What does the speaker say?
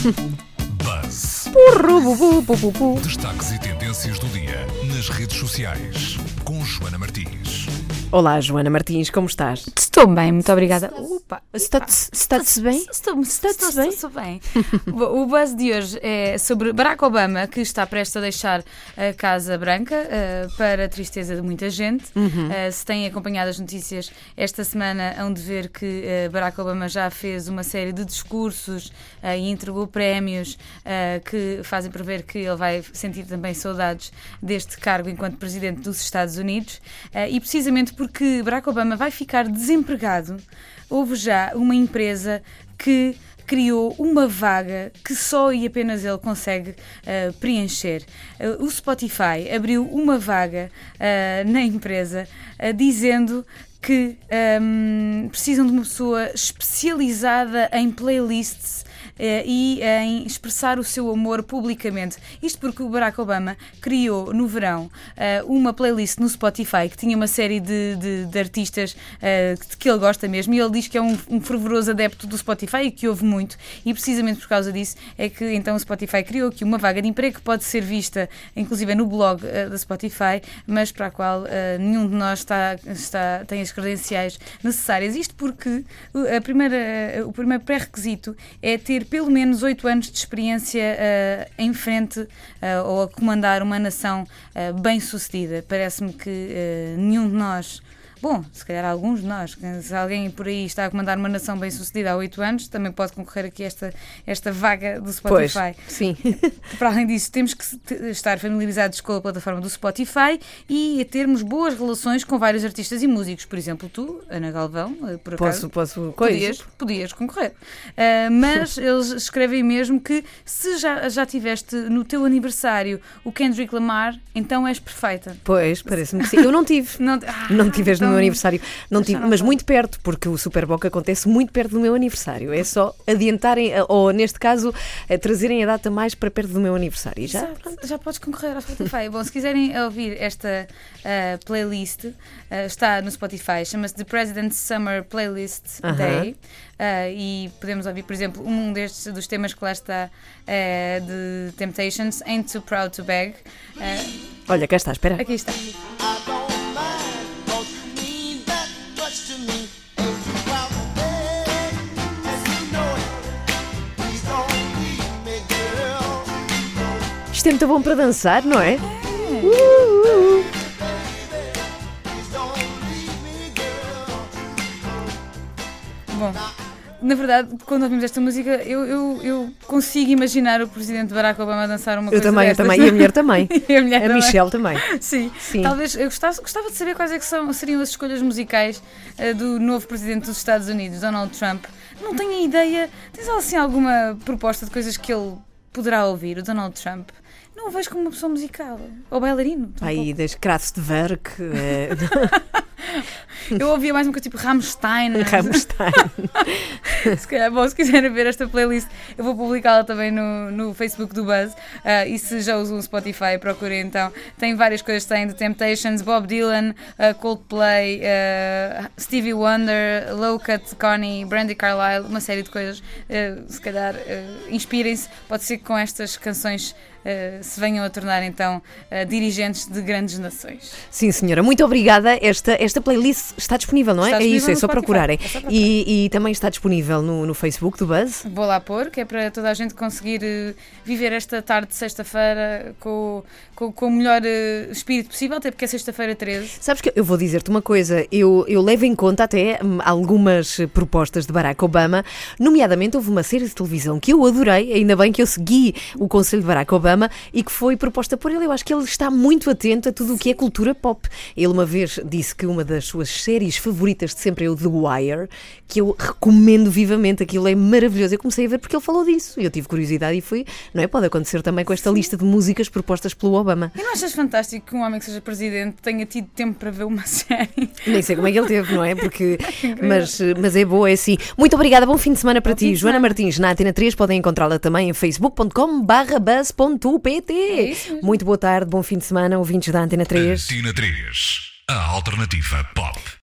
Buzz. Purru, bu, bu, bu, bu, bu. Destaques e tendências do dia nas redes sociais. Com Joana Martins. Olá, Joana Martins, como estás? Estou bem, muito obrigada. Opa, está-te bem? Estou, bem? estou bem. O buzz de hoje é sobre Barack Obama, que está prestes a deixar a Casa Branca, eh, para a tristeza de muita gente. Eh, se têm acompanhado as notícias esta semana, hão de ver que eh, Barack Obama já fez uma série de discursos e entregou prémios que fazem prever que ele vai sentir também saudades deste cargo enquanto Presidente dos Estados Unidos. E precisamente porque Barack Obama vai ficar desempregado, houve já uma empresa que criou uma vaga que só e apenas ele consegue eh, preencher. Eh, o Spotify abriu uma vaga eh, na empresa dizendo que ehm, precisam de uma pessoa especializada em playlists e em expressar o seu amor publicamente. Isto porque o Barack Obama criou no verão eh, uma playlist no Spotify que tinha uma série de, de- de artistas eh, que- ele gosta mesmo e ele diz que é um, um fervoroso adepto do Spotify e que ouve muito e precisamente por causa disso é que então o Spotify criou aqui uma vaga de emprego que pode ser vista inclusive no blog eh, da Spotify mas para a qual eh, nenhum de nós está, está, tem as credenciais necessárias. Isto porque a primeira, eh, o primeiro pré-requisito é ter pelo menos 8 anos de experiência eh, em frente eh, ou a comandar uma nação eh, bem-sucedida. Parece-me que nenhum de nós. Bom, se calhar alguns de nós, se alguém por aí está a comandar uma nação bem-sucedida há 8 anos, também pode concorrer aqui a esta, esta vaga do Pois, Spotify. sim. Para além disso, temos que estar familiarizados com a plataforma do Spotify e a termos boas relações com vários artistas e músicos. Por exemplo, tu, Ana Galvão, eh, por acaso. Posso, posso, Podias, coisa? podias concorrer. Ah, mas eles escrevem mesmo que se já, já tiveste no teu aniversário o Kendrick Lamar, então és perfeita. Pois, parece-me que sim. Eu não tive. Não, ah, Não tiveste então- meu aniversário, não tive, mas muito perto, porque o Super Bowl acontece muito perto do meu aniversário. É só adiantarem, eh, ou neste caso, eh, trazerem a data mais para perto do meu aniversário. Já, já podes concorrer ao Spotify. Bom, se quiserem ouvir esta ah, playlist, ah, está no Spotify, chama-se The President's Summer Playlist Aham. Day. Ah, e podemos ouvir, por exemplo, um destes dos temas que lá está de Temptations, Ain't Too Proud to Beg. Olha, cá está, espera. aqui está. Isto é muito bom para dançar, não é? Leave me, girl. Bom, na verdade, quando ouvimos esta música, eu, eu, eu consigo imaginar o presidente Barack Obama a dançar uma Eu coisa também, eu também. E a mulher também. E a mulher A também. Michelle também. Sim. Sim. talvez eu gostava, gostava de saber quais é que são, seriam as escolhas musicais eh, do novo presidente dos Estados Unidos, Donald Trump. Não tenho ideia. Tens assim alguma proposta de coisas que ele poderá ouvir, o Donald Trump? Não o vejo como uma pessoa musical ou bailarino. Aí, das Kraftwerk, eh, Eu ouvia mais uma coisa tipo Rammstein. Rammstein. Se calhar, bom, se quiserem ver esta playlist, eu vou publicá-la também no, no Facebook do Buzz. Ah, e se já usam o Spotify, procurem então. Tem várias coisas: tem The Temptations, Bob Dylan, ah, Coldplay, ah, Stevie Wonder, Low Cut Connie, Brandy Carlile, uma série de coisas. Se calhar inspirem-se. Pode ser que com estas canções ah, se venham a tornar então ah, dirigentes de grandes nações. Sim, senhora, muito obrigada. Esta, esta playlist está disponível, não é? É isso, disponível é no só Spotify. procurarem. É só procurar. E, e também está disponível no, no Facebook do Buzz. Vou lá pôr, que é para toda a gente conseguir eh, viver esta tarde de sexta-feira com, com, com o melhor eh, espírito possível, até porque é sexta-feira 13. Sabes que eu vou dizer-te uma coisa, eu, eu levo em conta até hum, algumas eh, propostas de Barack Obama, nomeadamente houve uma série de televisão que eu adorei, ainda bem que eu segui o conselho de Barack Obama e que foi proposta por ele. Eu acho que ele está muito atento a tudo o que é cultura pop. Ele uma vez disse que uma das suas séries favoritas de sempre é o The Wire, que eu recomendo vivamente, aquilo é maravilhoso. Eu comecei a ver porque ele falou disso e eu tive curiosidade e fui, não é? Pode acontecer também com esta lista de músicas propostas pelo Obama. E não achas fantástico que um homem que seja presidente tenha tido tempo para ver uma série? Nem sei como é que ele teve, não é? Porque, mas, mas é boa, é assim. Muito obrigada, bom fim de semana para Bom ti. Joana. Martins, na Antena 3, podem encontrá-la também em facebook.com/buzz.pt. É isso mesmo. Muito boa tarde, bom fim de semana, ouvintes da Antena 3. Antena 3. A alternativa pop.